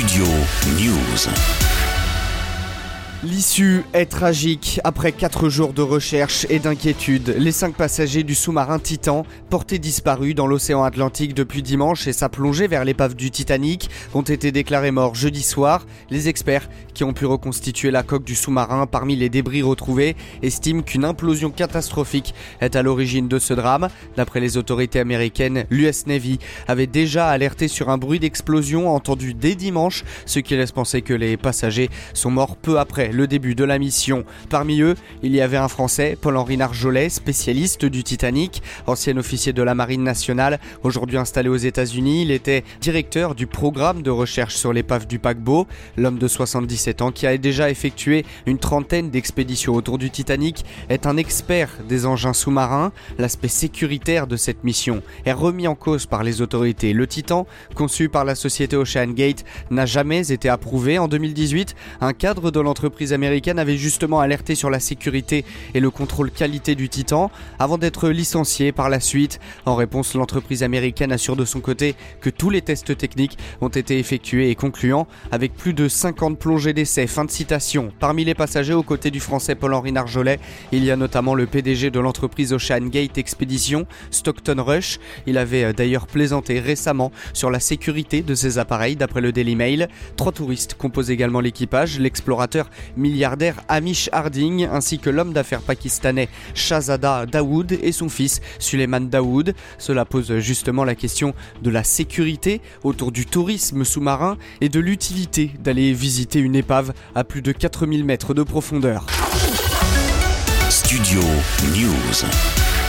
Studio News. L'issue est tragique. Après quatre jours de recherche et d'inquiétude, les cinq passagers du sous-marin Titan, portés disparus dans l'océan Atlantique depuis dimanche et sa plongée vers l'épave du Titanic, ont été déclarés morts jeudi soir. Les experts qui ont pu reconstituer la coque du sous-marin parmi les débris retrouvés estiment qu'une implosion catastrophique est à l'origine de ce drame. D'après les autorités américaines, l'US Navy avait déjà alerté sur un bruit d'explosion entendu dès dimanche, ce qui laisse penser que les passagers sont morts peu après le début de la mission. Parmi eux, il y avait un Français, Paul-Henri Narjolet, spécialiste du Titanic, ancien officier de la Marine nationale, aujourd'hui installé aux États-Unis. Il était directeur du programme de recherche sur l'épave du paquebot. L'homme de 77 ans, qui a déjà effectué une trentaine d'expéditions autour du Titanic, est un expert des engins sous-marins. L'aspect sécuritaire de cette mission est remis en cause par les autorités. Le Titan, conçu par la société Ocean Gate, n'a jamais été approuvé. En 2018, un cadre de l'entreprise américaine avait justement alerté sur la sécurité et le contrôle qualité du Titan avant d'être licencié par la suite. En réponse, l'entreprise américaine assure de son côté que tous les tests techniques ont été effectués et concluants avec plus de 50 plongées d'essai. Fin de citation. Parmi les passagers aux côtés du français Paul-Henri Narjolet, il y a notamment le PDG de l'entreprise Ocean Gate Expedition, Stockton Rush. Il avait euh, d'ailleurs plaisanté récemment sur la sécurité de ses appareils d'après le Daily Mail. Trois touristes composent également l'équipage, l'explorateur milliardaire Amish Harding, ainsi que l'homme d'affaires pakistanais Shahzada Daoud et son fils Suleiman Daoud. Cela pose justement la question de la sécurité autour du tourisme sous-marin et de l'utilité d'aller visiter une épave à plus de 4000 mètres de profondeur. Studio News.